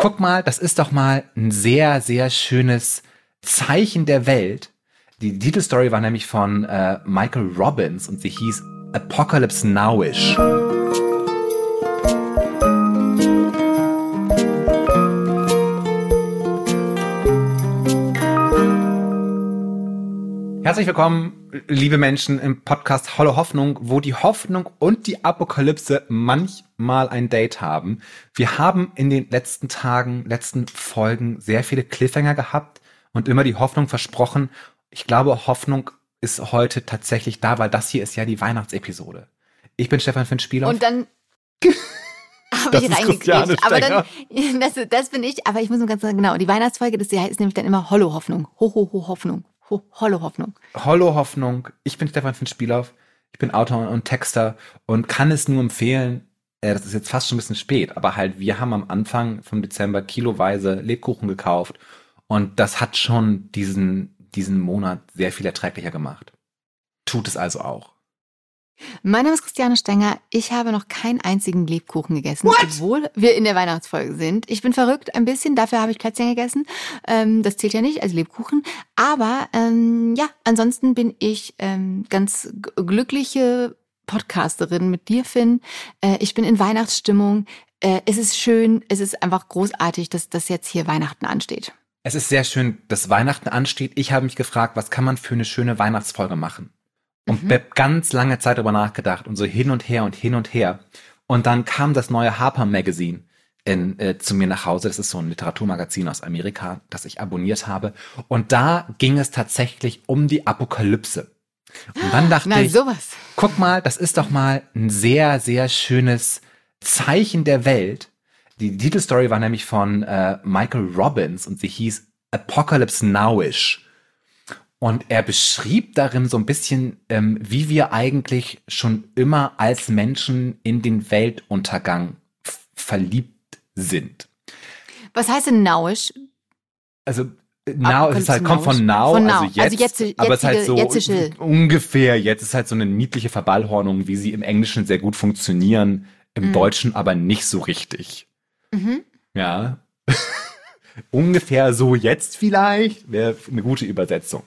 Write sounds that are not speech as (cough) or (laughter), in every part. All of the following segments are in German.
Guck mal, das ist doch mal ein sehr, sehr schönes Zeichen der Welt. Die Titelstory war nämlich von äh, Michael Robbins und sie hieß Apocalypse Nowish. Herzlich willkommen, liebe Menschen, im Podcast Holle Hoffnung, wo die Hoffnung und die Apokalypse manchmal ein Date haben. Wir haben in den letzten Tagen, letzten Folgen sehr viele Cliffhanger gehabt und immer die Hoffnung versprochen. Ich glaube, Hoffnung ist heute tatsächlich da, weil das hier ist ja die Weihnachtsepisode. Ich bin Stefan Finn Spieler. Und dann (laughs) habe ich reingekriegt. Aber dann, (laughs) das, das bin ich, aber ich muss nur ganz sagen, genau, die Weihnachtsfolge, das ist nämlich dann immer Hollow Hoffnung. Ho, ho, ho, Hoffnung. Hollow Hoffnung. Hollow Hoffnung. Ich bin Stefan von Spielauf. Ich bin Autor und Texter und kann es nur empfehlen. Äh, das ist jetzt fast schon ein bisschen spät, aber halt, wir haben am Anfang vom Dezember kiloweise Lebkuchen gekauft und das hat schon diesen, diesen Monat sehr viel erträglicher gemacht. Tut es also auch. Mein Name ist Christiane Stenger. Ich habe noch keinen einzigen Lebkuchen gegessen, What? obwohl wir in der Weihnachtsfolge sind. Ich bin verrückt ein bisschen, dafür habe ich Plätzchen gegessen. Ähm, das zählt ja nicht als Lebkuchen. Aber ähm, ja, ansonsten bin ich ähm, ganz glückliche Podcasterin mit dir, Finn. Äh, ich bin in Weihnachtsstimmung. Äh, es ist schön, es ist einfach großartig, dass das jetzt hier Weihnachten ansteht. Es ist sehr schön, dass Weihnachten ansteht. Ich habe mich gefragt, was kann man für eine schöne Weihnachtsfolge machen? Und mhm. ganz lange Zeit darüber nachgedacht und so hin und her und hin und her. Und dann kam das neue Harper Magazine in, äh, zu mir nach Hause. Das ist so ein Literaturmagazin aus Amerika, das ich abonniert habe. Und da ging es tatsächlich um die Apokalypse. Und dann dachte Na, ich, sowas. guck mal, das ist doch mal ein sehr, sehr schönes Zeichen der Welt. Die Titelstory war nämlich von äh, Michael Robbins und sie hieß Apocalypse Nowish. Und er beschrieb darin so ein bisschen, ähm, wie wir eigentlich schon immer als Menschen in den Weltuntergang verliebt sind. Was heißt denn nauisch? Also Now, es halt, kommt von now, von now. also jetzt, also jetzt aber es ist halt so jetzige. ungefähr, jetzt ist halt so eine niedliche Verballhornung, wie sie im Englischen sehr gut funktionieren, im mhm. Deutschen aber nicht so richtig. Mhm. Ja. (laughs) ungefähr so jetzt vielleicht, wäre eine gute Übersetzung.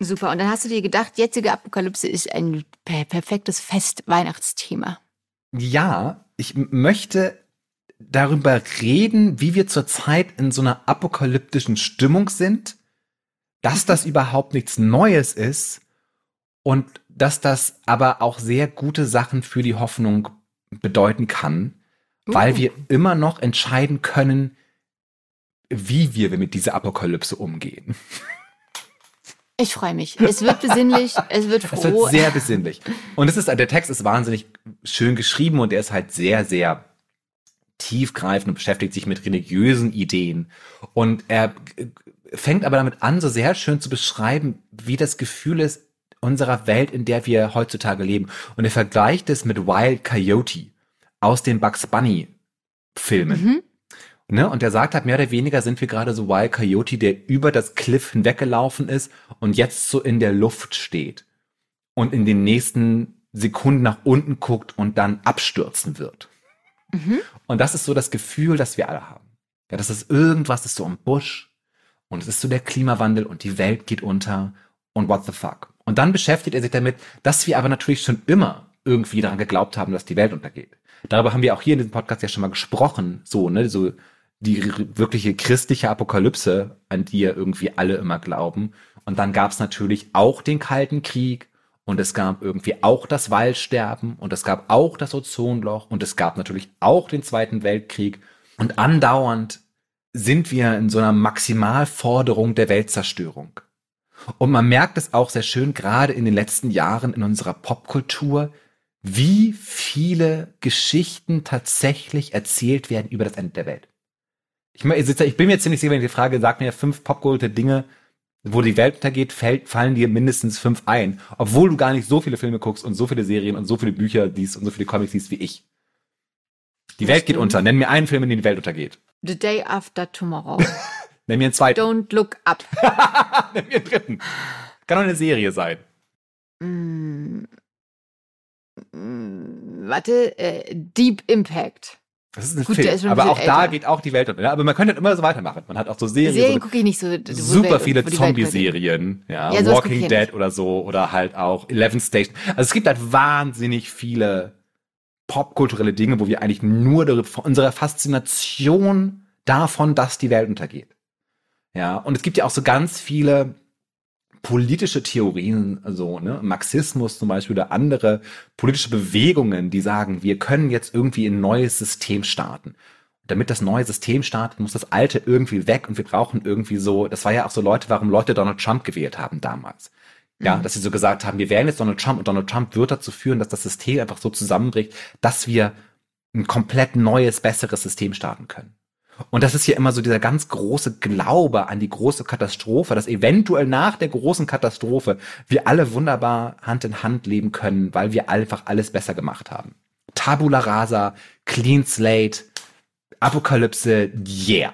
Super. Und dann hast du dir gedacht, jetzige Apokalypse ist ein per perfektes Fest-Weihnachtsthema. Ja, ich möchte darüber reden, wie wir zurzeit in so einer apokalyptischen Stimmung sind, dass das überhaupt nichts Neues ist und dass das aber auch sehr gute Sachen für die Hoffnung bedeuten kann, uh. weil wir immer noch entscheiden können, wie wir mit dieser Apokalypse umgehen. (laughs) Ich freue mich. Es wird besinnlich, (laughs) es wird froh. Es wird sehr besinnlich. Und es ist, der Text ist wahnsinnig schön geschrieben und er ist halt sehr, sehr tiefgreifend und beschäftigt sich mit religiösen Ideen. Und er fängt aber damit an, so sehr schön zu beschreiben, wie das Gefühl ist unserer Welt, in der wir heutzutage leben. Und er vergleicht es mit Wild Coyote aus den Bugs Bunny Filmen. Mhm. Ne? Und er sagt halt, mehr oder weniger sind wir gerade so Wild Coyote, der über das Cliff hinweggelaufen ist und jetzt so in der Luft steht und in den nächsten Sekunden nach unten guckt und dann abstürzen wird. Mhm. Und das ist so das Gefühl, das wir alle haben. Ja, das ist irgendwas ist so im Busch und es ist so der Klimawandel und die Welt geht unter und what the fuck. Und dann beschäftigt er sich damit, dass wir aber natürlich schon immer irgendwie daran geglaubt haben, dass die Welt untergeht. Darüber haben wir auch hier in diesem Podcast ja schon mal gesprochen, so, ne, so die wirkliche christliche Apokalypse, an die ja irgendwie alle immer glauben. Und dann gab es natürlich auch den Kalten Krieg und es gab irgendwie auch das Waldsterben und es gab auch das Ozonloch und es gab natürlich auch den Zweiten Weltkrieg. Und andauernd sind wir in so einer Maximalforderung der Weltzerstörung. Und man merkt es auch sehr schön, gerade in den letzten Jahren in unserer Popkultur, wie viele Geschichten tatsächlich erzählt werden über das Ende der Welt. Ich, ich bin mir ziemlich sicher, wenn ich die Frage, sag mir fünf popgeholte Dinge, wo die Welt untergeht, fällt, fallen dir mindestens fünf ein. Obwohl du gar nicht so viele Filme guckst und so viele Serien und so viele Bücher liest und so viele Comics liest wie ich. Die Welt geht unter. Nenn mir einen Film, in dem die Welt untergeht. The Day After Tomorrow. (laughs) Nenn mir einen zweiten. Don't Look Up. (laughs) Nenn mir einen dritten. Kann auch eine Serie sein. Mm. Mm. Warte, äh, Deep Impact. Das ist ein Gut, Film. ist aber auch bisschen da älter. geht auch die Welt unter. Aber man könnte immer so weitermachen. Man hat auch so Serien, Serien so gucke ich nicht so. super Welt- viele. Zombie-Serien, ja, Ja, Walking Dead nicht. oder so, oder halt auch Eleven Station. Also es gibt halt wahnsinnig viele popkulturelle Dinge, wo wir eigentlich nur darüber, von unserer Faszination davon, dass die Welt untergeht. Ja, und es gibt ja auch so ganz viele politische Theorien, also ne, Marxismus zum Beispiel oder andere politische Bewegungen, die sagen, wir können jetzt irgendwie ein neues System starten. Damit das neue System startet, muss das alte irgendwie weg und wir brauchen irgendwie so, das war ja auch so Leute, warum Leute Donald Trump gewählt haben damals. Ja, Mhm. dass sie so gesagt haben, wir wählen jetzt Donald Trump und Donald Trump wird dazu führen, dass das System einfach so zusammenbricht, dass wir ein komplett neues, besseres System starten können. Und das ist ja immer so dieser ganz große Glaube an die große Katastrophe, dass eventuell nach der großen Katastrophe wir alle wunderbar Hand in Hand leben können, weil wir einfach alles besser gemacht haben. Tabula rasa, clean slate, Apokalypse, yeah.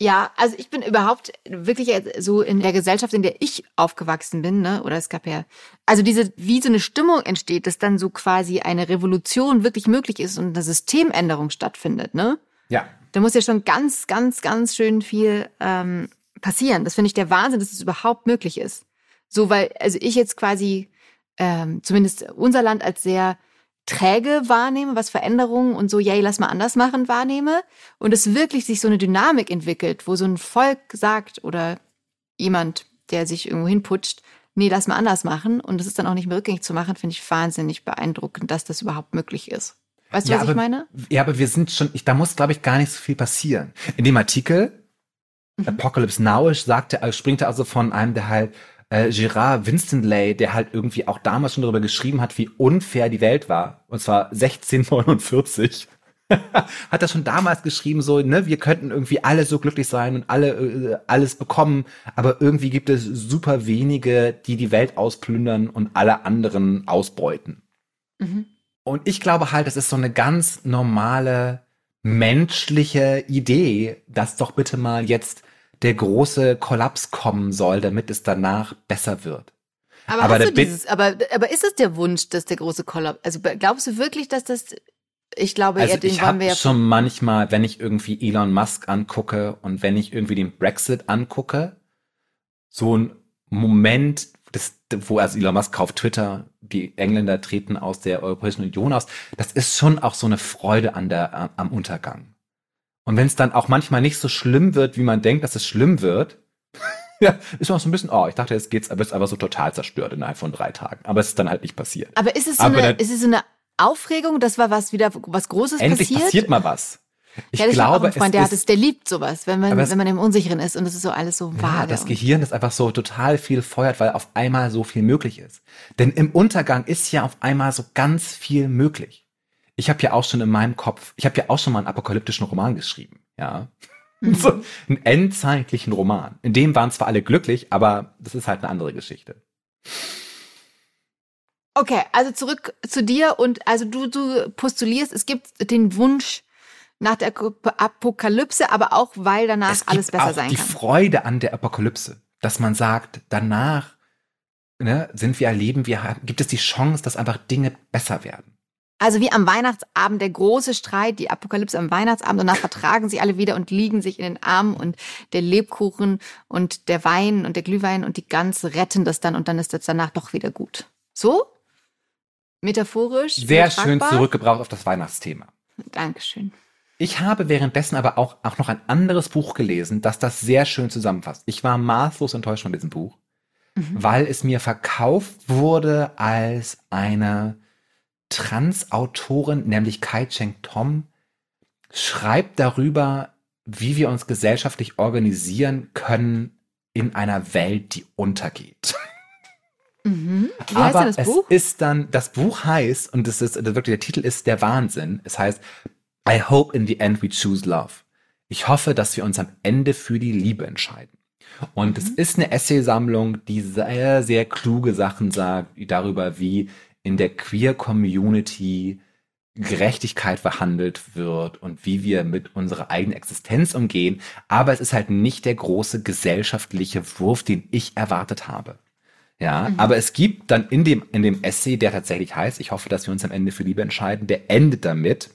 Ja, also ich bin überhaupt wirklich so in der Gesellschaft, in der ich aufgewachsen bin, ne? Oder es gab ja, also diese, wie so eine Stimmung entsteht, dass dann so quasi eine Revolution wirklich möglich ist und eine Systemänderung stattfindet, ne? Ja. Da muss ja schon ganz, ganz, ganz schön viel ähm, passieren. Das finde ich der Wahnsinn, dass es überhaupt möglich ist. So, weil, also ich jetzt quasi ähm, zumindest unser Land als sehr träge wahrnehme, was Veränderungen und so, yay, lass mal anders machen, wahrnehme. Und es wirklich sich so eine Dynamik entwickelt, wo so ein Volk sagt oder jemand, der sich irgendwo hinputscht, nee, lass mal anders machen. Und das ist dann auch nicht mehr rückgängig zu machen, finde ich wahnsinnig beeindruckend, dass das überhaupt möglich ist. Weißt du, was aber, ich meine? Ja, aber wir sind schon, ich, da muss, glaube ich, gar nicht so viel passieren. In dem Artikel, Mhm. Apocalypse Nowish, sagte, er springt er also von einem, der halt äh, Gerard Winstanley, der halt irgendwie auch damals schon darüber geschrieben hat, wie unfair die Welt war. Und zwar 1649. (laughs) hat er schon damals geschrieben, so, ne, wir könnten irgendwie alle so glücklich sein und alle äh, alles bekommen, aber irgendwie gibt es super wenige, die die Welt ausplündern und alle anderen ausbeuten. Mhm. Und ich glaube halt, das ist so eine ganz normale menschliche Idee, dass doch bitte mal jetzt der große Kollaps kommen soll, damit es danach besser wird. Aber, Aber dieses, aber, aber ist es der Wunsch, dass der große Kollaps, also glaubst du wirklich, dass das, ich glaube, Also ja, den ich wollen wir habe ja schon manchmal, wenn ich irgendwie Elon Musk angucke und wenn ich irgendwie den Brexit angucke, so ein Moment, das, wo also Elon Musk kauft Twitter, die Engländer treten aus der Europäischen Union aus, das ist schon auch so eine Freude an der, am Untergang. Und wenn es dann auch manchmal nicht so schlimm wird, wie man denkt, dass es schlimm wird, (laughs) ja, ist man auch so ein bisschen, oh, ich dachte, jetzt geht's, aber es ist einfach so total zerstört innerhalb von drei Tagen. Aber es ist dann halt nicht passiert. Aber ist es so, Aber eine, dann- ist es so eine Aufregung, dass war was wieder was Großes Endlich passiert? passiert mal was. Ich ja, ich auch glaube, einen Freund, der es hat ist es, der liebt sowas, wenn man, es- wenn man im Unsicheren ist und es ist so alles so Ja, vage. das und- Gehirn ist einfach so total viel feuert, weil auf einmal so viel möglich ist. Denn im Untergang ist ja auf einmal so ganz viel möglich. Ich habe ja auch schon in meinem Kopf, ich habe ja auch schon mal einen apokalyptischen Roman geschrieben, ja. Mhm. (laughs) So einen endzeitlichen Roman. In dem waren zwar alle glücklich, aber das ist halt eine andere Geschichte. Okay, also zurück zu dir und also du, du postulierst, es gibt den Wunsch nach der Apokalypse, aber auch weil danach es gibt alles besser auch sein die kann. Freude an der Apokalypse, dass man sagt, danach ne, sind wir erleben, wir haben, gibt es die Chance, dass einfach Dinge besser werden. Also wie am Weihnachtsabend der große Streit, die Apokalypse am Weihnachtsabend, danach vertragen sie alle wieder und liegen sich in den Armen und der Lebkuchen und der Wein und der Glühwein und die Gans retten das dann und dann ist das danach doch wieder gut. So? Metaphorisch? Sehr schön übertragbar? zurückgebraucht auf das Weihnachtsthema. Dankeschön. Ich habe währenddessen aber auch, auch noch ein anderes Buch gelesen, das das sehr schön zusammenfasst. Ich war maßlos enttäuscht von diesem Buch, Mhm. weil es mir verkauft wurde als eine Trans-Autorin, nämlich Kai Cheng Tom, schreibt darüber, wie wir uns gesellschaftlich organisieren können in einer Welt, die untergeht. Mhm. Aber es Buch? ist dann, das Buch heißt, und das ist wirklich, der Titel ist der Wahnsinn. Es heißt, I hope in the end we choose love. Ich hoffe, dass wir uns am Ende für die Liebe entscheiden. Und es ist eine Essaysammlung, die sehr, sehr kluge Sachen sagt darüber, wie in der Queer Community Gerechtigkeit verhandelt wird und wie wir mit unserer eigenen Existenz umgehen. Aber es ist halt nicht der große gesellschaftliche Wurf, den ich erwartet habe. Ja, aber es gibt dann in dem, in dem Essay, der tatsächlich heißt, ich hoffe, dass wir uns am Ende für Liebe entscheiden, der endet damit,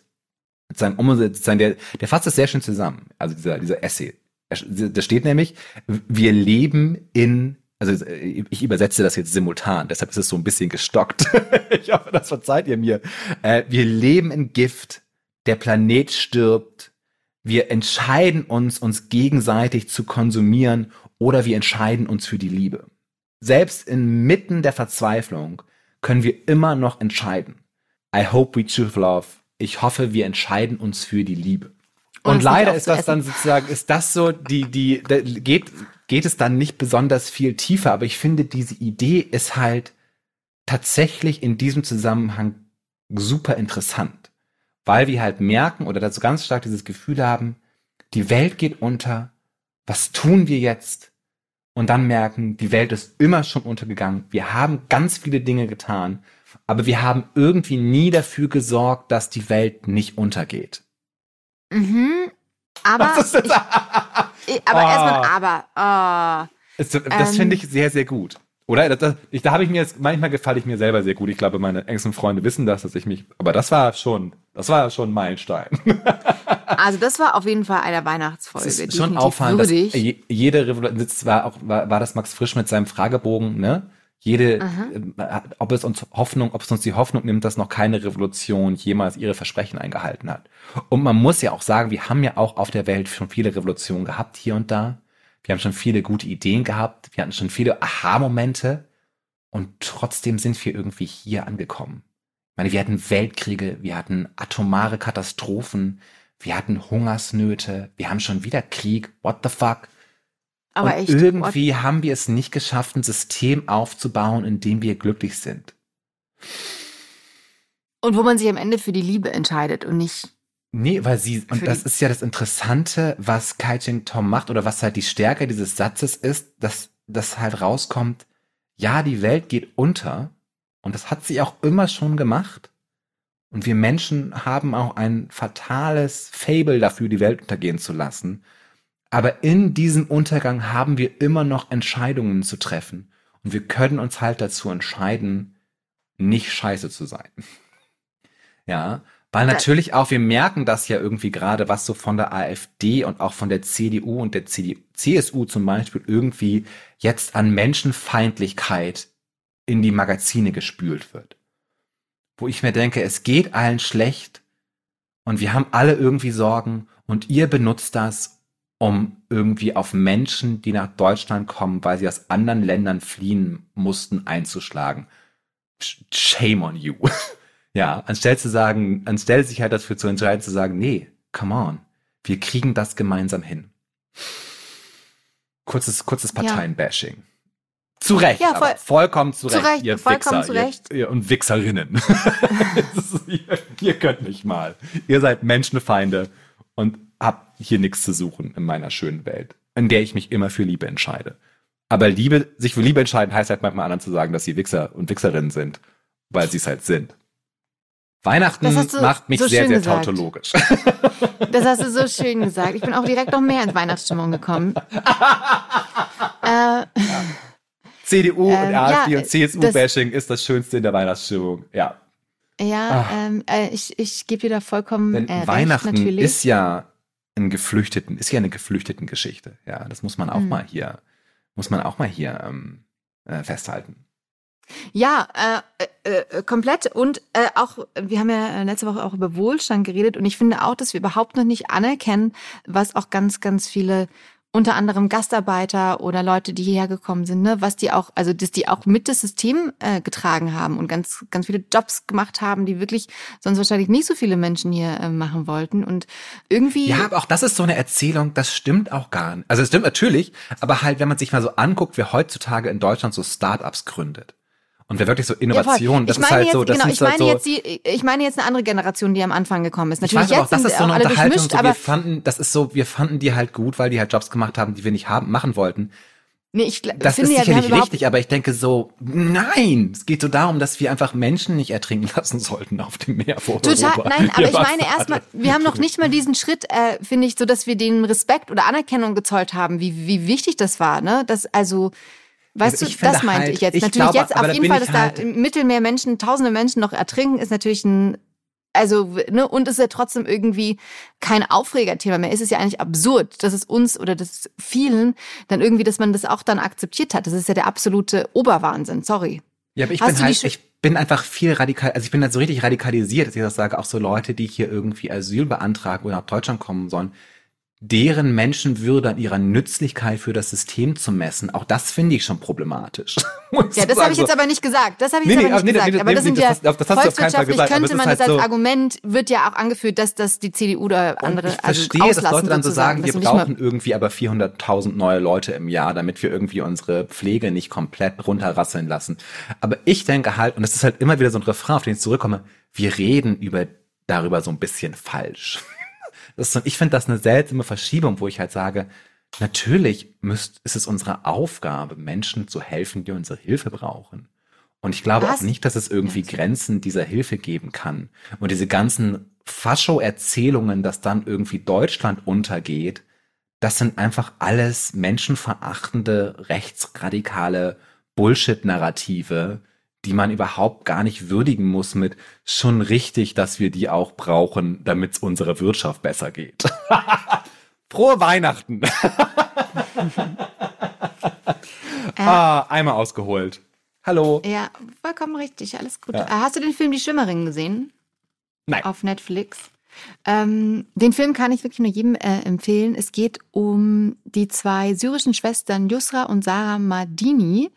sozusagen, um sozusagen, der, der fasst es sehr schön zusammen. Also dieser, dieser Essay. Da steht nämlich, wir leben in, also ich übersetze das jetzt simultan, deshalb ist es so ein bisschen gestockt. (laughs) ich hoffe, das verzeiht ihr mir. Äh, wir leben in Gift, der Planet stirbt, wir entscheiden uns, uns gegenseitig zu konsumieren oder wir entscheiden uns für die Liebe. Selbst inmitten der Verzweiflung können wir immer noch entscheiden. I hope we choose love. Ich hoffe, wir entscheiden uns für die Liebe. Und, Und leider ist das dann sozusagen, ist das so, die, die, geht, geht es dann nicht besonders viel tiefer, aber ich finde, diese Idee ist halt tatsächlich in diesem Zusammenhang super interessant weil wir halt merken oder dazu ganz stark dieses Gefühl haben, die Welt geht unter, was tun wir jetzt? Und dann merken, die Welt ist immer schon untergegangen, wir haben ganz viele Dinge getan, aber wir haben irgendwie nie dafür gesorgt, dass die Welt nicht untergeht. Mhm. Aber, ich, aber oh. erstmal aber. Oh. Das, das ähm, finde ich sehr, sehr gut. Oder? Das, das, ich, da habe ich mir jetzt, manchmal gefalle ich mir selber sehr gut. Ich glaube, meine engsten Freunde wissen das, dass ich mich, aber das war schon, das war schon ein Meilenstein. (laughs) also das war auf jeden Fall eine Weihnachtsfolge. Es ist schon auffallend, dass jede Revolution, das war auch, war, war das Max Frisch mit seinem Fragebogen, ne? Jede, äh, ob es uns Hoffnung, ob es uns die Hoffnung nimmt, dass noch keine Revolution jemals ihre Versprechen eingehalten hat. Und man muss ja auch sagen, wir haben ja auch auf der Welt schon viele Revolutionen gehabt, hier und da. Wir haben schon viele gute Ideen gehabt. Wir hatten schon viele Aha-Momente. Und trotzdem sind wir irgendwie hier angekommen. Ich meine, wir hatten Weltkriege, wir hatten atomare Katastrophen, wir hatten Hungersnöte, wir haben schon wieder Krieg. What the fuck? Aber Und irgendwie what? haben wir es nicht geschafft, ein System aufzubauen, in dem wir glücklich sind. Und wo man sich am Ende für die Liebe entscheidet und nicht Nee, weil sie, und das ist ja das Interessante, was Kai Ching Tom macht oder was halt die Stärke dieses Satzes ist, dass das halt rauskommt, ja, die Welt geht unter und das hat sie auch immer schon gemacht. Und wir Menschen haben auch ein fatales Fable dafür, die Welt untergehen zu lassen. Aber in diesem Untergang haben wir immer noch Entscheidungen zu treffen. Und wir können uns halt dazu entscheiden, nicht scheiße zu sein. (laughs) Ja, weil natürlich auch, wir merken das ja irgendwie gerade, was so von der AfD und auch von der CDU und der CSU zum Beispiel irgendwie jetzt an Menschenfeindlichkeit in die Magazine gespült wird. Wo ich mir denke, es geht allen schlecht und wir haben alle irgendwie Sorgen und ihr benutzt das, um irgendwie auf Menschen, die nach Deutschland kommen, weil sie aus anderen Ländern fliehen mussten, einzuschlagen. Shame on you. (laughs) Ja, anstelle zu sagen, anstelle sich halt dafür zu entscheiden, zu sagen, nee, come on, wir kriegen das gemeinsam hin. Kurzes, kurzes Parteienbashing. Ja. Zu Recht, ja, voll, vollkommen zu Recht, zu Recht ihr vollkommen Wichser, zu Recht. Ihr, ihr und Wichserinnen. (laughs) ist, ihr, ihr könnt nicht mal. Ihr seid Menschenfeinde und habt hier nichts zu suchen in meiner schönen Welt, in der ich mich immer für Liebe entscheide. Aber Liebe, sich für Liebe entscheiden heißt halt manchmal anderen zu sagen, dass sie Wichser und Wichserinnen sind, weil sie es halt sind. Weihnachten macht mich so sehr, sehr gesagt. tautologisch. (laughs) Das hast du so schön gesagt. Ich bin auch direkt noch mehr in Weihnachtsstimmung gekommen. (laughs) äh, CDU ähm, und AfD ja, und CSU-Bashing ist das Schönste in der Weihnachtsstimmung. Ja. Ja, ähm, äh, ich, ich gebe dir da vollkommen Denn äh, Weihnachten recht, natürlich. ist ja ein Geflüchteten, ist ja eine geflüchteten Geschichte. Ja, das muss man auch mhm. mal hier, muss man auch mal hier ähm, äh, festhalten. Ja, äh, äh, äh, komplett. Und äh, auch, wir haben ja letzte Woche auch über Wohlstand geredet und ich finde auch, dass wir überhaupt noch nicht anerkennen, was auch ganz, ganz viele unter anderem Gastarbeiter oder Leute, die hierher gekommen sind, ne, was die auch, also dass die auch mit das System äh, getragen haben und ganz, ganz viele Jobs gemacht haben, die wirklich sonst wahrscheinlich nicht so viele Menschen hier äh, machen wollten. Und irgendwie. Ja, aber auch das ist so eine Erzählung, das stimmt auch gar nicht. Also es stimmt natürlich, aber halt, wenn man sich mal so anguckt, wer heutzutage in Deutschland so Startups gründet und wer wirklich so Innovation, ja, das ist halt jetzt, so, das genau, ist ich meine halt so, jetzt die, ich meine jetzt eine andere Generation, die am Anfang gekommen ist. Natürlich ich weiß, auch, das ist so eine Unterhaltung, so, wir fanden, das ist so, wir fanden die halt gut, weil die halt Jobs gemacht haben, die wir nicht haben, machen wollten. Nee, ich, das finde ist ja, sicherlich richtig, aber ich denke so, nein, es geht so darum, dass wir einfach Menschen nicht ertrinken (laughs) lassen sollten auf dem Meer vor Total, Europa. nein, (laughs) aber ja, ich meine erstmal, wir haben noch nicht mal diesen Schritt, äh, finde ich, so, dass wir denen Respekt oder Anerkennung gezollt haben, wie, wie wichtig das war, ne? Das, also, Weißt also du, das meinte halt, ich jetzt. Ich natürlich glaube, jetzt auf jeden Fall, dass halt da im Mittelmeer Menschen, tausende Menschen noch ertrinken, ist natürlich ein also, ne, und es ist ja trotzdem irgendwie kein Aufregerthema mehr. Es ist ja eigentlich absurd, dass es uns oder das vielen dann irgendwie, dass man das auch dann akzeptiert hat. Das ist ja der absolute Oberwahnsinn, sorry. Ja, aber ich Hast bin halt, ich bin einfach viel radikal, also ich bin halt so richtig radikalisiert, dass ich das sage, auch so Leute, die hier irgendwie Asyl beantragen oder nach Deutschland kommen sollen, deren Menschenwürde an ihrer Nützlichkeit für das System zu messen, auch das finde ich schon problematisch. (laughs) ja, das habe ich jetzt aber nicht gesagt. Das habe ich nee, jetzt aber nicht nee, gesagt. Nee, aber das sind ja das, das, das volkswirtschaftlich gesagt, könnte man halt das als so Argument wird ja auch angeführt, dass das die CDU oder andere ich also verstehe, dass Leute dann so sagen, wir brauchen irgendwie aber 400.000 neue Leute im Jahr, damit wir irgendwie unsere Pflege nicht komplett runterrasseln lassen. Aber ich denke halt, und das ist halt immer wieder so ein Refrain, auf den ich zurückkomme, wir reden über darüber so ein bisschen falsch. Das ist, ich finde das eine seltsame Verschiebung, wo ich halt sage, natürlich müsst, ist es unsere Aufgabe, Menschen zu helfen, die unsere Hilfe brauchen. Und ich glaube Was? auch nicht, dass es irgendwie Grenzen dieser Hilfe geben kann. Und diese ganzen Fascho-Erzählungen, dass dann irgendwie Deutschland untergeht, das sind einfach alles menschenverachtende, rechtsradikale Bullshit-Narrative, die man überhaupt gar nicht würdigen muss mit schon richtig, dass wir die auch brauchen, damit es unserer Wirtschaft besser geht. (laughs) Frohe Weihnachten. (laughs) ah, einmal ausgeholt. Hallo. Ja, vollkommen richtig, alles gut. Ja. Hast du den Film Die Schwimmerin gesehen? Nein. Auf Netflix. Ähm, den Film kann ich wirklich nur jedem äh, empfehlen. Es geht um die zwei syrischen Schwestern Yusra und Sarah Madini.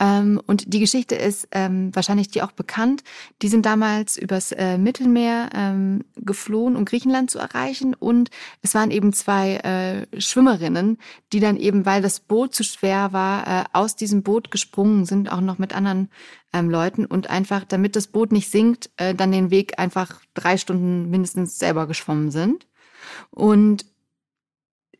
Ähm, und die Geschichte ist ähm, wahrscheinlich dir auch bekannt. Die sind damals übers äh, Mittelmeer ähm, geflohen, um Griechenland zu erreichen. Und es waren eben zwei äh, Schwimmerinnen, die dann eben, weil das Boot zu schwer war, äh, aus diesem Boot gesprungen sind, auch noch mit anderen ähm, Leuten und einfach, damit das Boot nicht sinkt, äh, dann den Weg einfach drei Stunden mindestens selber geschwommen sind. Und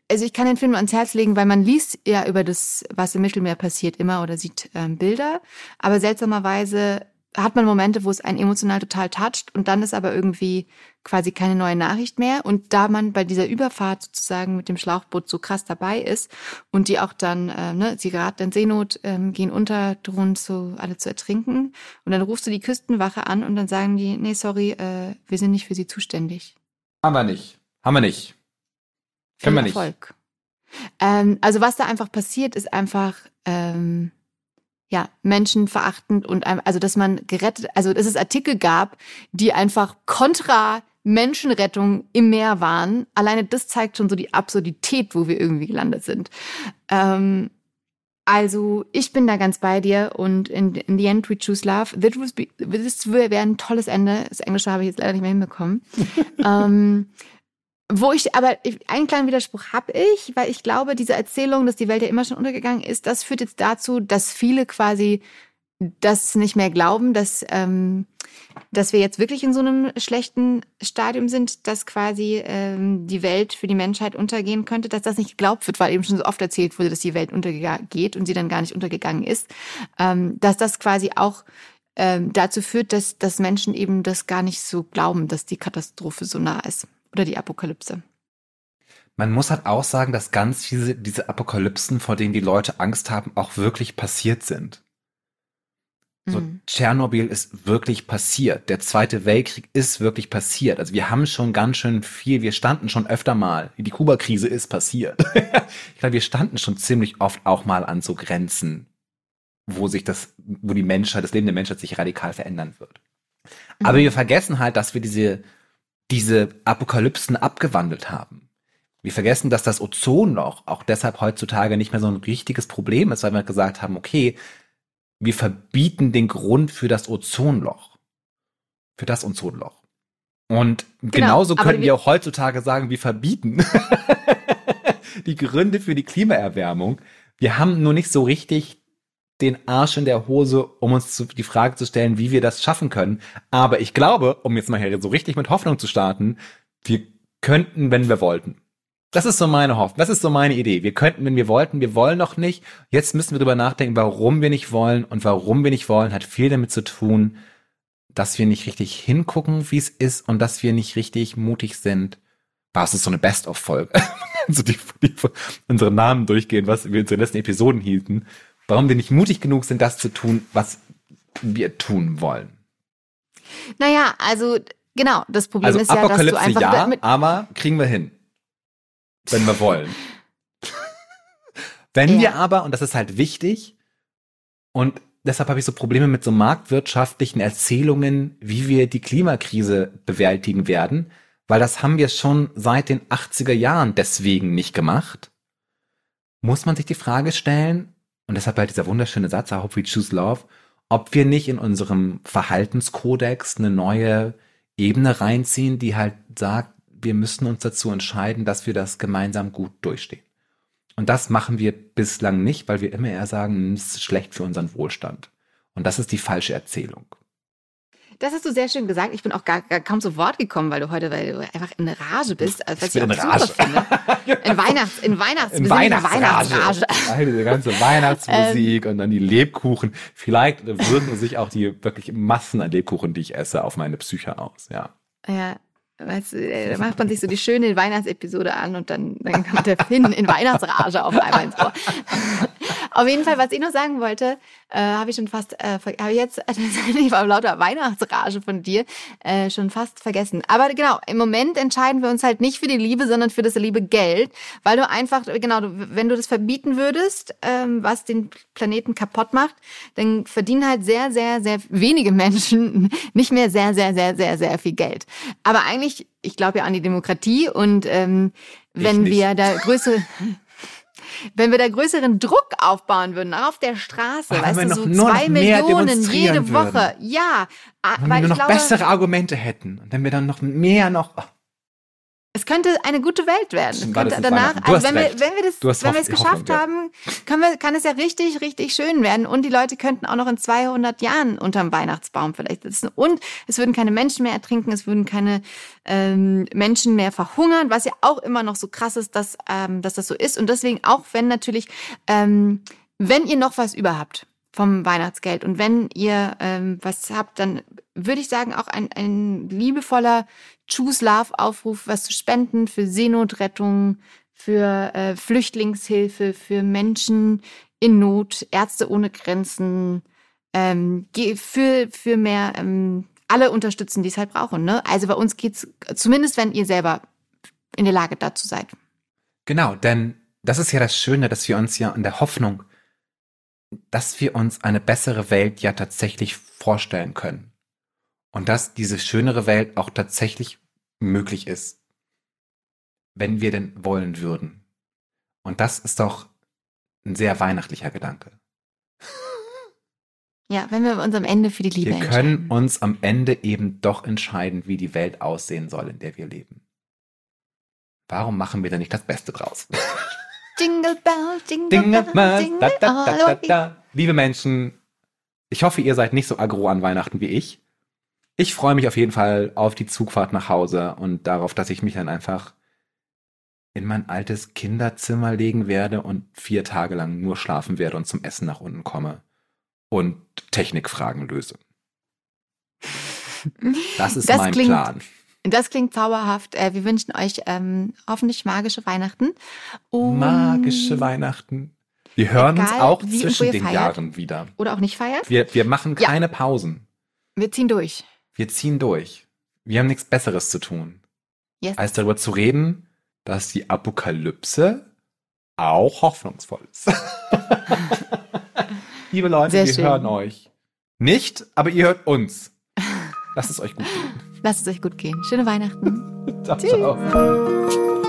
also ich kann den Film ans Herz legen, weil man liest ja über das, was im Mittelmeer passiert, immer oder sieht ähm, Bilder. Aber seltsamerweise hat man Momente, wo es einen emotional total toucht und dann ist aber irgendwie quasi keine neue Nachricht mehr. Und da man bei dieser Überfahrt sozusagen mit dem Schlauchboot so krass dabei ist und die auch dann, äh, ne, sie geraten in Seenot, ähm, gehen unter, drohen zu, alle zu ertrinken. Und dann rufst du die Küstenwache an und dann sagen die, nee, sorry, äh, wir sind nicht für sie zuständig. Haben wir nicht. Haben wir nicht. Können wir nicht. Erfolg. Ähm, also was da einfach passiert, ist einfach, ähm, ja, menschenverachtend und also dass man gerettet, also dass es Artikel gab, die einfach kontra Menschenrettung im Meer waren. Alleine das zeigt schon so die Absurdität, wo wir irgendwie gelandet sind. Ähm, also ich bin da ganz bei dir und in, in the end we choose love. This, be, this wäre ein tolles Ende. Das Englische habe ich jetzt leider nicht mehr hinbekommen. (laughs) ähm, wo ich aber einen kleinen Widerspruch habe ich, weil ich glaube, diese Erzählung, dass die Welt ja immer schon untergegangen ist, das führt jetzt dazu, dass viele quasi das nicht mehr glauben, dass, ähm, dass wir jetzt wirklich in so einem schlechten Stadium sind, dass quasi ähm, die Welt für die Menschheit untergehen könnte, dass das nicht geglaubt wird, weil eben schon so oft erzählt wurde, dass die Welt untergeht und sie dann gar nicht untergegangen ist, ähm, dass das quasi auch ähm, dazu führt, dass, dass Menschen eben das gar nicht so glauben, dass die Katastrophe so nah ist oder die Apokalypse. Man muss halt auch sagen, dass ganz viele diese Apokalypsen, vor denen die Leute Angst haben, auch wirklich passiert sind. So, mhm. Tschernobyl ist wirklich passiert. Der Zweite Weltkrieg ist wirklich passiert. Also wir haben schon ganz schön viel, wir standen schon öfter mal, die Kuba-Krise ist passiert. (laughs) ich glaube, wir standen schon ziemlich oft auch mal an so Grenzen, wo sich das, wo die Menschheit, das Leben der Menschheit sich radikal verändern wird. Mhm. Aber wir vergessen halt, dass wir diese diese Apokalypsen abgewandelt haben. Wir vergessen, dass das Ozonloch auch deshalb heutzutage nicht mehr so ein richtiges Problem ist, weil wir gesagt haben, okay, wir verbieten den Grund für das Ozonloch. Für das Ozonloch. Und genau, genauso könnten wir auch heutzutage sagen, wir verbieten (laughs) die Gründe für die Klimaerwärmung. Wir haben nur nicht so richtig den Arsch in der Hose, um uns zu, die Frage zu stellen, wie wir das schaffen können. Aber ich glaube, um jetzt mal hier so richtig mit Hoffnung zu starten, wir könnten, wenn wir wollten. Das ist so meine Hoffnung. Das ist so meine Idee. Wir könnten, wenn wir wollten. Wir wollen noch nicht. Jetzt müssen wir drüber nachdenken, warum wir nicht wollen. Und warum wir nicht wollen, hat viel damit zu tun, dass wir nicht richtig hingucken, wie es ist und dass wir nicht richtig mutig sind. Was ist so eine Best-of-Folge? (laughs) also die, die, unsere Namen durchgehen, was wir in den letzten Episoden hielten warum wir nicht mutig genug sind, das zu tun, was wir tun wollen. Naja, also Genau, das Problem Also ist ja, dass du einfach ja, mit, aber kriegen wir hin. Wenn wir wollen. Wenn Ja. wir aber, und das ist halt wichtig, und deshalb habe ich so Probleme mit so marktwirtschaftlichen Erzählungen, wie wir die Klimakrise bewältigen werden, weil das haben wir schon seit den 80er Jahren deswegen nicht gemacht, muss man sich die Frage stellen, und deshalb halt dieser wunderschöne Satz, I hope we choose love, ob wir nicht in unserem Verhaltenskodex eine neue Ebene reinziehen, die halt sagt, wir müssen uns dazu entscheiden, dass wir das gemeinsam gut durchstehen. Und das machen wir bislang nicht, weil wir immer eher sagen, es ist schlecht für unseren Wohlstand. Und das ist die falsche Erzählung. Das hast du sehr schön gesagt. Ich bin auch gar, gar kaum zu Wort gekommen, weil du heute, weil du einfach in Rage bist. Also, was Ich bin ich in super finde. (laughs) In Weihnachts, in Weihnachts, In Weihnachtsrage. All diese ganze Weihnachtsmusik und dann die Lebkuchen. Vielleicht wirken sich auch die wirklich Massen an Lebkuchen, die ich esse, auf meine Psyche aus. Ja. Ja, weißt du, äh, da macht man sich so die schöne Weihnachtsepisode an und dann, dann kommt der Finn in Weihnachtsrage auf einmal ins Ohr. (laughs) Auf jeden Fall, was ich noch sagen wollte, äh, habe ich schon fast, äh, habe ich jetzt (laughs) tatsächlich war lauter Weihnachtsrage von dir äh, schon fast vergessen. Aber genau, im Moment entscheiden wir uns halt nicht für die Liebe, sondern für das liebe Geld, weil du einfach, genau, wenn du das verbieten würdest, ähm, was den Planeten kaputt macht, dann verdienen halt sehr, sehr, sehr wenige Menschen (laughs) nicht mehr sehr, sehr, sehr, sehr, sehr viel Geld. Aber eigentlich, ich glaube ja an die Demokratie und ähm, wenn wir da größere (laughs) wenn wir da größeren Druck aufbauen würden, auch auf der Straße, Wenn weißt du, so nur zwei Millionen jede würden. Woche, ja, ah, Wenn weil wir ich noch glaube, bessere Argumente hätten und wenn wir dann noch mehr noch. Es könnte eine gute Welt werden. Könnte danach, also wenn wir, wenn wir das, wenn wir es geschafft Hoffnung, haben, können wir, kann es ja richtig, richtig schön werden. Und die Leute könnten auch noch in 200 Jahren unterm Weihnachtsbaum vielleicht sitzen. Und es würden keine Menschen mehr ertrinken, es würden keine ähm, Menschen mehr verhungern, was ja auch immer noch so krass ist, dass, ähm, dass das so ist. Und deswegen auch wenn natürlich, ähm, wenn ihr noch was über habt vom Weihnachtsgeld und wenn ihr ähm, was habt, dann würde ich sagen auch ein, ein liebevoller Choose Love Aufruf, was zu spenden für Seenotrettung, für äh, Flüchtlingshilfe, für Menschen in Not, Ärzte ohne Grenzen, ähm, für, für mehr ähm, alle unterstützen, die es halt brauchen. Ne? Also bei uns geht's zumindest, wenn ihr selber in der Lage dazu seid. Genau, denn das ist ja das Schöne, dass wir uns ja in der Hoffnung, dass wir uns eine bessere Welt ja tatsächlich vorstellen können. Und dass diese schönere Welt auch tatsächlich möglich ist, wenn wir denn wollen würden. Und das ist doch ein sehr weihnachtlicher Gedanke. (laughs) Ja, wenn wir uns am Ende für die Liebe Wir entscheiden. können uns am Ende eben doch entscheiden, wie die Welt aussehen soll, in der wir leben. Warum machen wir da nicht das Beste draus? (laughs) Jingle Bell, Jingle, Dinge, Bell, da, Jingle da, da, da, way. da. Liebe Menschen, ich hoffe, ihr seid nicht so aggro an Weihnachten wie ich. Ich freue mich auf jeden Fall auf die Zugfahrt nach Hause und darauf, dass ich mich dann einfach in mein altes Kinderzimmer legen werde und vier Tage lang nur schlafen werde und zum Essen nach unten komme und Technikfragen löse. Das ist Das mein klingt- Plan. Das klingt zauberhaft. Äh, Wir wünschen euch ähm, hoffentlich magische Weihnachten. Und Magische Weihnachten. Wir hören uns auch zwischen den feiert. Jahren wieder. Oder auch nicht feiert. Wir, wir machen Ja. keine Pausen. Wir ziehen durch. Wir ziehen durch. Wir haben nichts Besseres zu tun, Yes. als darüber zu reden, dass die Apokalypse auch hoffnungsvoll ist. (laughs) Liebe Leute, Sehr wir schön. hören euch. Nicht, aber ihr hört uns. (laughs) Lasst es euch gut gehen. Lasst es euch gut gehen. Schöne Weihnachten. (laughs) Ciao, Tschüss. ciao.